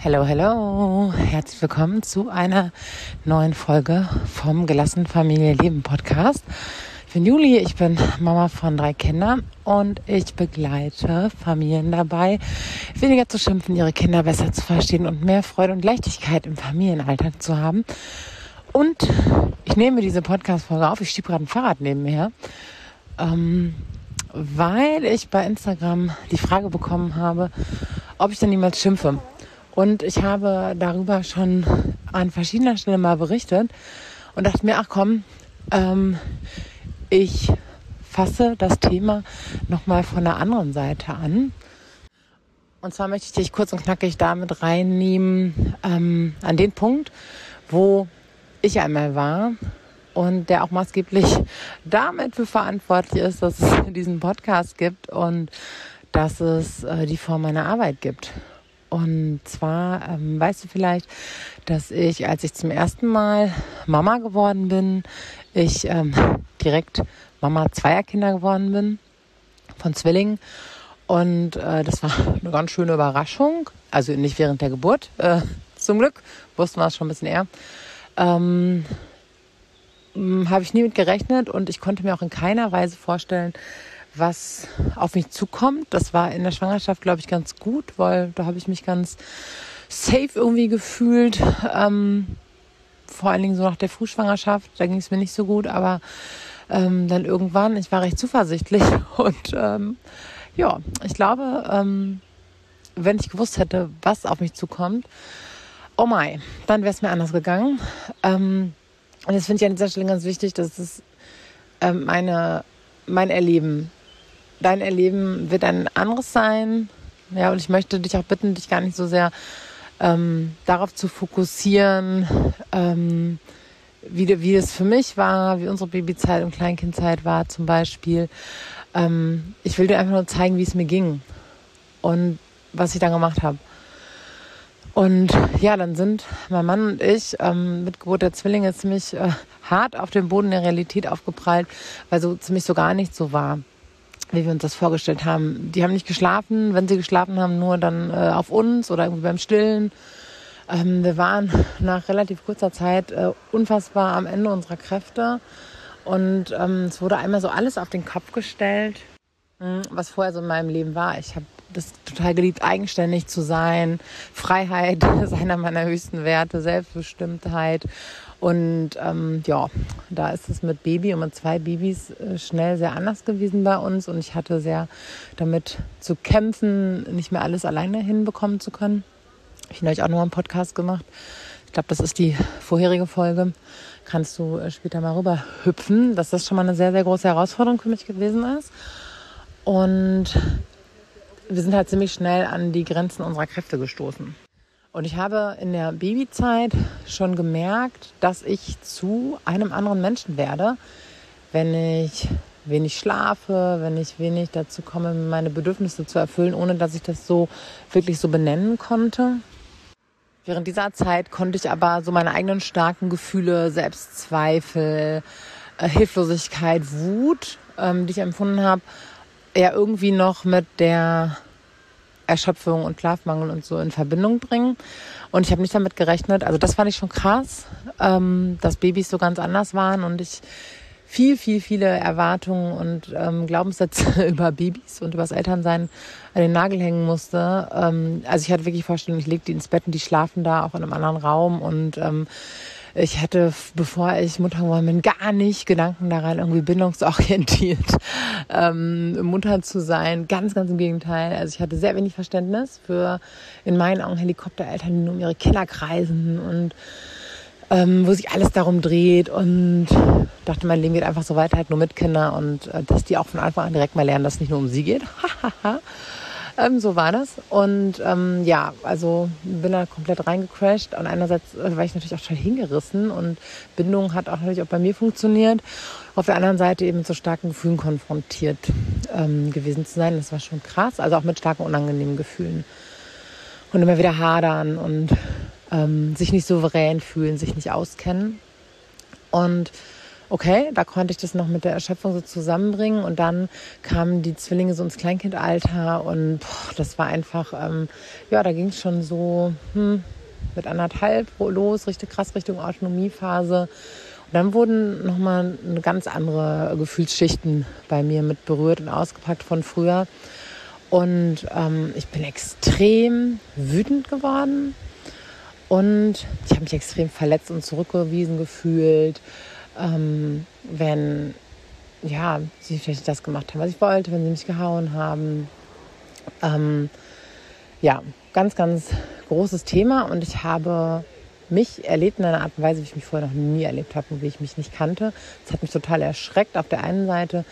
Hello, hello. Herzlich willkommen zu einer neuen Folge vom Gelassen Familie Leben Podcast. Ich bin Juli, ich bin Mama von drei Kindern und ich begleite Familien dabei, weniger zu schimpfen, ihre Kinder besser zu verstehen und mehr Freude und Leichtigkeit im Familienalltag zu haben. Und ich nehme diese Podcast-Folge auf. Ich schiebe gerade ein Fahrrad neben mir her, ähm, weil ich bei Instagram die Frage bekommen habe, ob ich dann niemals schimpfe. Und ich habe darüber schon an verschiedener Stelle mal berichtet und dachte mir, ach komm, ähm, ich fasse das Thema nochmal von der anderen Seite an. Und zwar möchte ich dich kurz und knackig damit reinnehmen ähm, an den Punkt, wo ich einmal war und der auch maßgeblich damit für verantwortlich ist, dass es diesen Podcast gibt und dass es äh, die Form meiner Arbeit gibt. Und zwar ähm, weißt du vielleicht, dass ich, als ich zum ersten Mal Mama geworden bin, ich ähm, direkt Mama zweier Kinder geworden bin, von Zwillingen. Und äh, das war eine ganz schöne Überraschung. Also nicht während der Geburt, äh, zum Glück, wussten wir es schon ein bisschen eher. Ähm, Habe ich nie mit gerechnet und ich konnte mir auch in keiner Weise vorstellen, was auf mich zukommt. Das war in der Schwangerschaft, glaube ich, ganz gut, weil da habe ich mich ganz safe irgendwie gefühlt. Ähm, vor allen Dingen so nach der Frühschwangerschaft, da ging es mir nicht so gut, aber ähm, dann irgendwann, ich war recht zuversichtlich und ähm, ja, ich glaube, ähm, wenn ich gewusst hätte, was auf mich zukommt, oh mein, dann wäre es mir anders gegangen. Ähm, und das finde ich an dieser Stelle ganz wichtig, dass es ähm, meine, mein Erleben dein Erleben wird ein anderes sein. Ja, und ich möchte dich auch bitten, dich gar nicht so sehr ähm, darauf zu fokussieren, ähm, wie, wie es für mich war, wie unsere Babyzeit und Kleinkindzeit war zum Beispiel. Ähm, ich will dir einfach nur zeigen, wie es mir ging und was ich dann gemacht habe. Und ja, dann sind mein Mann und ich ähm, mit Geburt der Zwillinge ziemlich äh, hart auf den Boden der Realität aufgeprallt, weil so ziemlich so gar nicht so war wie wir uns das vorgestellt haben. Die haben nicht geschlafen, wenn sie geschlafen haben, nur dann äh, auf uns oder irgendwie beim Stillen. Ähm, wir waren nach relativ kurzer Zeit äh, unfassbar am Ende unserer Kräfte und ähm, es wurde einmal so alles auf den Kopf gestellt, hm, was vorher so in meinem Leben war. Ich habe das total geliebt, eigenständig zu sein. Freiheit ist einer meiner höchsten Werte, Selbstbestimmtheit und ähm, ja, da ist es mit Baby und mit zwei Babys äh, schnell sehr anders gewesen bei uns. Und ich hatte sehr damit zu kämpfen, nicht mehr alles alleine hinbekommen zu können. Ich habe euch auch noch einen Podcast gemacht. Ich glaube, das ist die vorherige Folge. Kannst du äh, später mal rüber hüpfen, dass das schon mal eine sehr, sehr große Herausforderung für mich gewesen ist. Und wir sind halt ziemlich schnell an die Grenzen unserer Kräfte gestoßen. Und ich habe in der Babyzeit schon gemerkt, dass ich zu einem anderen Menschen werde, wenn ich wenig schlafe, wenn ich wenig dazu komme, meine Bedürfnisse zu erfüllen, ohne dass ich das so wirklich so benennen konnte. Während dieser Zeit konnte ich aber so meine eigenen starken Gefühle, Selbstzweifel, äh, Hilflosigkeit, Wut, ähm, die ich empfunden habe, eher irgendwie noch mit der Erschöpfung und Schlafmangel und so in Verbindung bringen. Und ich habe nicht damit gerechnet. Also das fand ich schon krass, ähm, dass Babys so ganz anders waren und ich viel, viel, viele Erwartungen und ähm, Glaubenssätze über Babys und über das Elternsein an den Nagel hängen musste. Ähm, also ich hatte wirklich Vorstellungen, ich lege die ins Bett und die schlafen da auch in einem anderen Raum und ähm, ich hatte, bevor ich Mutter geworden bin, gar nicht Gedanken daran, irgendwie bindungsorientiert ähm, Mutter zu sein. Ganz, ganz im Gegenteil. Also ich hatte sehr wenig Verständnis für in meinen Augen Helikoptereltern, die nur um ihre Kinder kreisen und ähm, wo sich alles darum dreht und dachte, mein Leben geht einfach so weiter, halt nur mit Kindern und äh, dass die auch von Anfang an direkt mal lernen, dass es nicht nur um sie geht. Ähm, so war das. Und ähm, ja, also bin da komplett reingecrashed. Und einerseits äh, war ich natürlich auch total hingerissen und Bindung hat auch natürlich auch bei mir funktioniert. Auf der anderen Seite eben so starken Gefühlen konfrontiert ähm, gewesen zu sein. Das war schon krass. Also auch mit starken unangenehmen Gefühlen. Und immer wieder hadern und ähm, sich nicht souverän fühlen, sich nicht auskennen. Und okay, da konnte ich das noch mit der Erschöpfung so zusammenbringen und dann kamen die Zwillinge so ins Kleinkindalter und boah, das war einfach, ähm, ja, da ging es schon so hm, mit anderthalb los, richtig krass Richtung Autonomiephase. Und dann wurden nochmal eine ganz andere Gefühlsschichten bei mir mit berührt und ausgepackt von früher. Und ähm, ich bin extrem wütend geworden und ich habe mich extrem verletzt und zurückgewiesen gefühlt ähm, wenn ja, sie vielleicht das gemacht haben, was ich wollte, wenn sie mich gehauen haben. Ähm, ja, ganz, ganz großes Thema und ich habe mich erlebt in einer Art und Weise, wie ich mich vorher noch nie erlebt habe und wie ich mich nicht kannte. Das hat mich total erschreckt auf der einen Seite.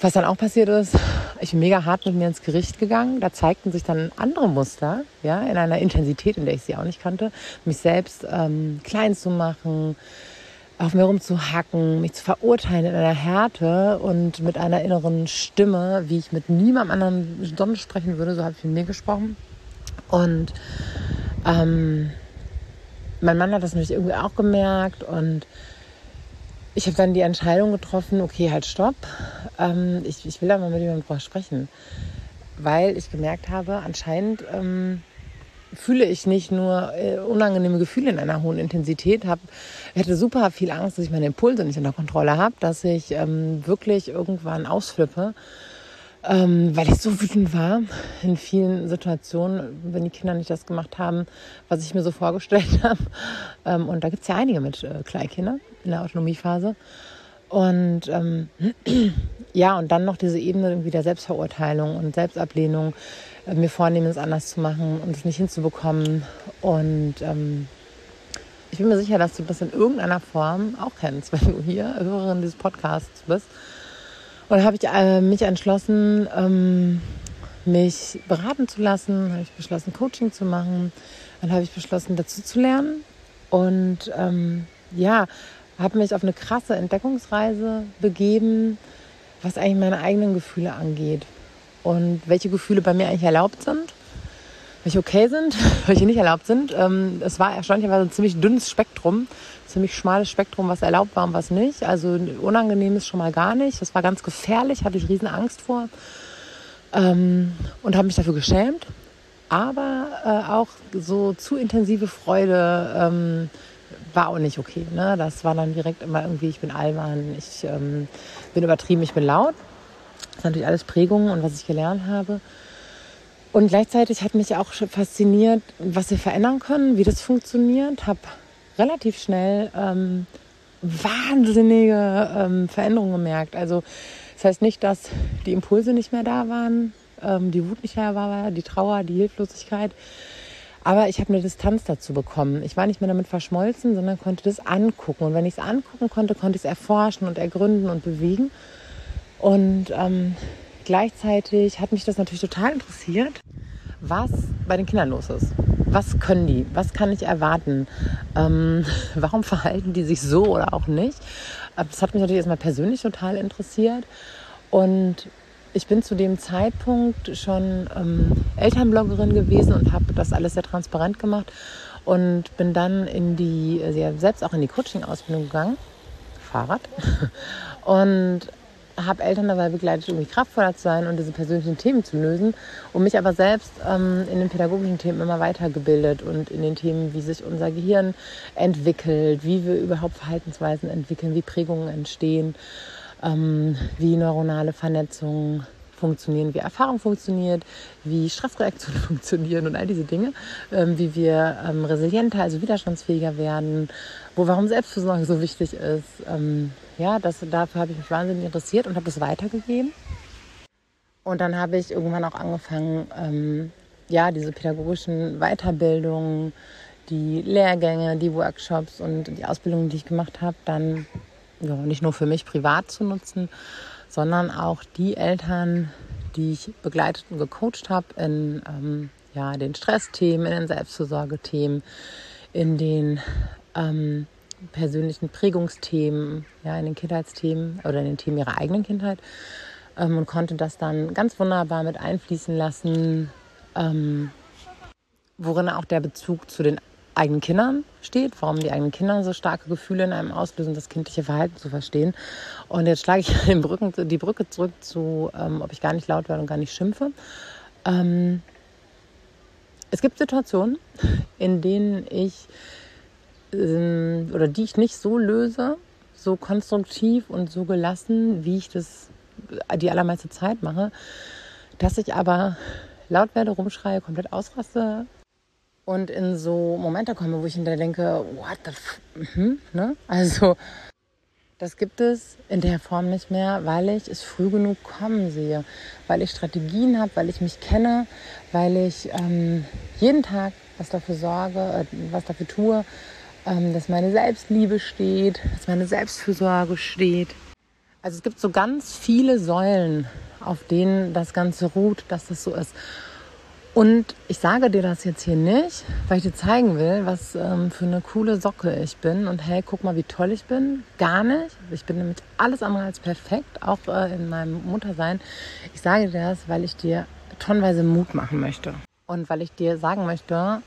Was dann auch passiert ist, ich bin mega hart mit mir ins Gericht gegangen. Da zeigten sich dann andere Muster, ja, in einer Intensität, in der ich sie auch nicht kannte, mich selbst ähm, klein zu machen, auf mir rumzuhacken, mich zu verurteilen in einer Härte und mit einer inneren Stimme, wie ich mit niemandem anderen sonst sprechen würde, so habe ich mit mir gesprochen. Und ähm, mein Mann hat das natürlich irgendwie auch gemerkt und ich habe dann die Entscheidung getroffen, okay, halt stopp, ähm, ich, ich will da mal mit jemandem drüber sprechen, weil ich gemerkt habe, anscheinend ähm, fühle ich nicht nur äh, unangenehme Gefühle in einer hohen Intensität, hab, hätte super viel Angst, dass ich meine Impulse nicht unter Kontrolle habe, dass ich ähm, wirklich irgendwann ausflippe, ähm, weil ich so wütend war in vielen Situationen, wenn die Kinder nicht das gemacht haben, was ich mir so vorgestellt habe. Ähm, und da gibt es ja einige mit äh, Kleinkindern in der Autonomiephase. Und ähm, ja, und dann noch diese Ebene irgendwie der Selbstverurteilung und Selbstablehnung äh, mir vornehmen, es anders zu machen und es nicht hinzubekommen. Und ähm, ich bin mir sicher, dass du das in irgendeiner Form auch kennst, wenn du hier Hörerin dieses Podcasts bist. Und habe ich äh, mich entschlossen, ähm, mich beraten zu lassen, habe ich beschlossen, Coaching zu machen. Dann habe ich beschlossen, dazu zu lernen. Und ähm, ja, habe mich auf eine krasse Entdeckungsreise begeben, was eigentlich meine eigenen Gefühle angeht und welche Gefühle bei mir eigentlich erlaubt sind, welche okay sind, welche nicht erlaubt sind. Ähm, es war erstaunlicherweise ein ziemlich dünnes Spektrum, ziemlich schmales Spektrum, was erlaubt war und was nicht. Also unangenehm ist schon mal gar nicht. Das war ganz gefährlich, hatte ich riesen Angst vor ähm, und habe mich dafür geschämt. Aber äh, auch so zu intensive Freude ähm, war auch nicht okay. Ne? Das war dann direkt immer irgendwie, ich bin albern, ich ähm, bin übertrieben, ich bin laut. Das ist natürlich alles Prägungen und was ich gelernt habe. Und gleichzeitig hat mich auch fasziniert, was wir verändern können, wie das funktioniert. Habe relativ schnell ähm, wahnsinnige ähm, Veränderungen gemerkt. Also das heißt nicht, dass die Impulse nicht mehr da waren, ähm, die Wut nicht mehr war, die Trauer, die Hilflosigkeit. Aber ich habe eine Distanz dazu bekommen. Ich war nicht mehr damit verschmolzen, sondern konnte das angucken. Und wenn ich es angucken konnte, konnte ich es erforschen und ergründen und bewegen. Und ähm, gleichzeitig hat mich das natürlich total interessiert, was bei den Kindern los ist. Was können die? Was kann ich erwarten? Ähm, warum verhalten die sich so oder auch nicht? Äh, das hat mich natürlich erstmal persönlich total interessiert. Und ich bin zu dem Zeitpunkt schon ähm, Elternbloggerin gewesen und habe das alles sehr transparent gemacht und bin dann in die, äh, selbst auch in die Coaching-Ausbildung gegangen, Fahrrad, und habe Eltern dabei begleitet, irgendwie kraftvoller zu sein und diese persönlichen Themen zu lösen und mich aber selbst ähm, in den pädagogischen Themen immer weitergebildet und in den Themen, wie sich unser Gehirn entwickelt, wie wir überhaupt Verhaltensweisen entwickeln, wie Prägungen entstehen, ähm, wie neuronale Vernetzungen funktionieren, wie Erfahrung funktioniert, wie Stressreaktionen funktionieren und all diese Dinge, ähm, wie wir ähm, resilienter, also widerstandsfähiger werden, wo warum Selbstversorgung so wichtig ist. Ähm, ja, das, dafür habe ich mich wahnsinnig interessiert und habe das weitergegeben. Und dann habe ich irgendwann auch angefangen, ähm, ja, diese pädagogischen Weiterbildungen, die Lehrgänge, die Workshops und die Ausbildungen, die ich gemacht habe, dann ja, nicht nur für mich privat zu nutzen, sondern auch die Eltern, die ich begleitet und gecoacht habe in ähm, ja, den Stressthemen, in den Selbstversorgethemen, in den ähm, persönlichen Prägungsthemen, ja, in den Kindheitsthemen oder in den Themen ihrer eigenen Kindheit ähm, und konnte das dann ganz wunderbar mit einfließen lassen, ähm, worin auch der Bezug zu den eigenen Kindern steht, warum die eigenen Kinder so starke Gefühle in einem auslösen, das kindliche Verhalten zu verstehen. Und jetzt schlage ich den Brücken, die Brücke zurück zu, ähm, ob ich gar nicht laut werde und gar nicht schimpfe. Ähm, es gibt Situationen, in denen ich ähm, oder die ich nicht so löse, so konstruktiv und so gelassen, wie ich das die allermeiste Zeit mache, dass ich aber laut werde, rumschreie, komplett ausraste, und in so Momente komme, wo ich hinterher denke, what the f mhm, ne? Also, das gibt es in der Form nicht mehr, weil ich es früh genug kommen sehe, weil ich Strategien habe, weil ich mich kenne, weil ich ähm, jeden Tag was dafür sorge, äh, was dafür tue, ähm, dass meine Selbstliebe steht, dass meine Selbstfürsorge steht. Also es gibt so ganz viele Säulen, auf denen das Ganze ruht, dass das so ist. Und ich sage dir das jetzt hier nicht, weil ich dir zeigen will, was ähm, für eine coole Socke ich bin. Und hey, guck mal, wie toll ich bin. Gar nicht. Ich bin nämlich alles andere als perfekt, auch äh, in meinem Muttersein. Ich sage dir das, weil ich dir tonnenweise Mut machen möchte. Und weil ich dir sagen möchte,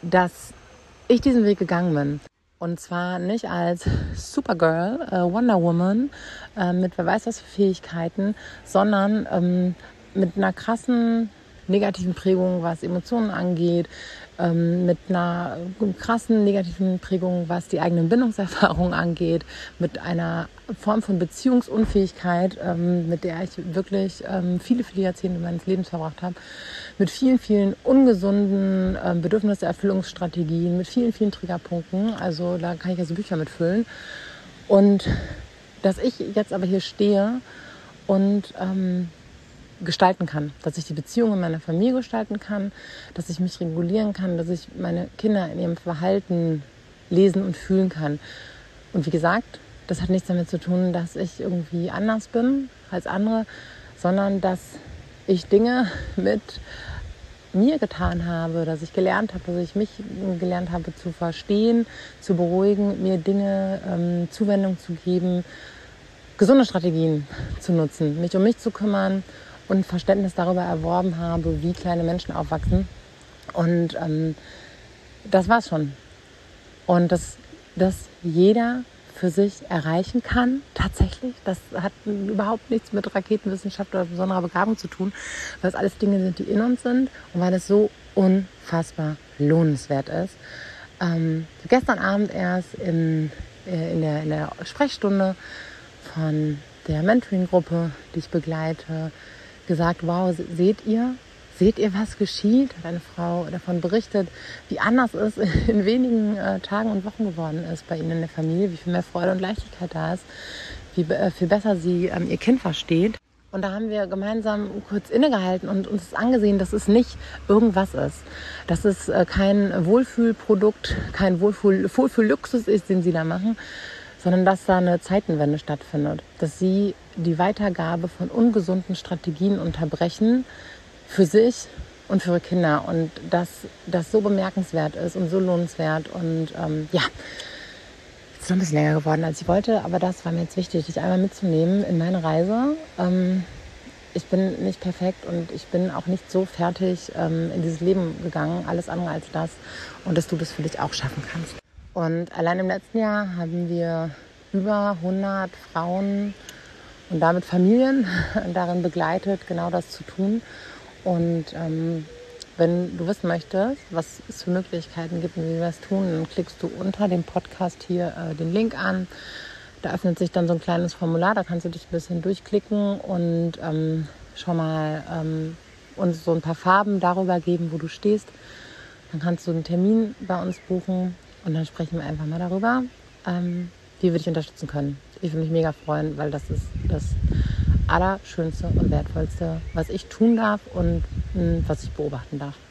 dass ich diesen Weg gegangen bin. Und zwar nicht als Supergirl, äh, Wonder Woman äh, mit wer weiß was für Fähigkeiten, sondern ähm, mit einer krassen negativen Prägungen, was Emotionen angeht, ähm, mit einer krassen negativen Prägung, was die eigenen Bindungserfahrungen angeht, mit einer Form von Beziehungsunfähigkeit, ähm, mit der ich wirklich ähm, viele, viele Jahrzehnte meines Lebens verbracht habe, mit vielen, vielen ungesunden ähm, Bedürfniserfüllungsstrategien, mit vielen, vielen Triggerpunkten. Also da kann ich also Bücher mitfüllen. Und dass ich jetzt aber hier stehe und ähm, gestalten kann, dass ich die Beziehung in meiner Familie gestalten kann, dass ich mich regulieren kann, dass ich meine Kinder in ihrem Verhalten lesen und fühlen kann. Und wie gesagt, das hat nichts damit zu tun, dass ich irgendwie anders bin als andere, sondern dass ich Dinge mit mir getan habe, dass ich gelernt habe, dass ich mich gelernt habe zu verstehen, zu beruhigen, mir Dinge ähm, Zuwendung zu geben, gesunde Strategien zu nutzen, mich um mich zu kümmern und Verständnis darüber erworben habe, wie kleine Menschen aufwachsen. Und ähm, das war's schon. Und dass das jeder für sich erreichen kann, tatsächlich. Das hat überhaupt nichts mit Raketenwissenschaft oder besonderer Begabung zu tun, weil es alles Dinge sind, die in uns sind und weil es so unfassbar lohnenswert ist. Ähm, gestern Abend erst in, äh, in, der, in der Sprechstunde von der Mentoring-Gruppe, die ich begleite, gesagt, wow, seht ihr, seht ihr, was geschieht? Hat eine Frau davon berichtet, wie anders es in wenigen äh, Tagen und Wochen geworden ist bei ihnen in der Familie, wie viel mehr Freude und Leichtigkeit da ist, wie äh, viel besser sie ähm, ihr Kind versteht. Und da haben wir gemeinsam kurz innegehalten und uns angesehen, dass es nicht irgendwas ist. Dass es äh, kein Wohlfühlprodukt, kein Wohlfühl, Wohlfühlluxus ist, den sie da machen, sondern dass da eine Zeitenwende stattfindet. Dass sie die Weitergabe von ungesunden Strategien unterbrechen für sich und für ihre Kinder. Und dass das so bemerkenswert ist und so lohnenswert. Und ähm, ja, ist noch ein bisschen länger geworden, als ich wollte, aber das war mir jetzt wichtig, dich einmal mitzunehmen in meine Reise. Ähm, ich bin nicht perfekt und ich bin auch nicht so fertig ähm, in dieses Leben gegangen, alles andere als das. Und dass du das für dich auch schaffen kannst. Und allein im letzten Jahr haben wir über 100 Frauen und damit Familien darin begleitet, genau das zu tun. Und ähm, wenn du wissen möchtest, was es für Möglichkeiten gibt und wie wir das tun, dann klickst du unter dem Podcast hier äh, den Link an. Da öffnet sich dann so ein kleines Formular, da kannst du dich ein bisschen durchklicken und ähm, schon mal ähm, uns so ein paar Farben darüber geben, wo du stehst. Dann kannst du einen Termin bei uns buchen und dann sprechen wir einfach mal darüber, ähm, wie wir dich unterstützen können. Ich würde mich mega freuen, weil das ist das Allerschönste und Wertvollste, was ich tun darf und hm, was ich beobachten darf.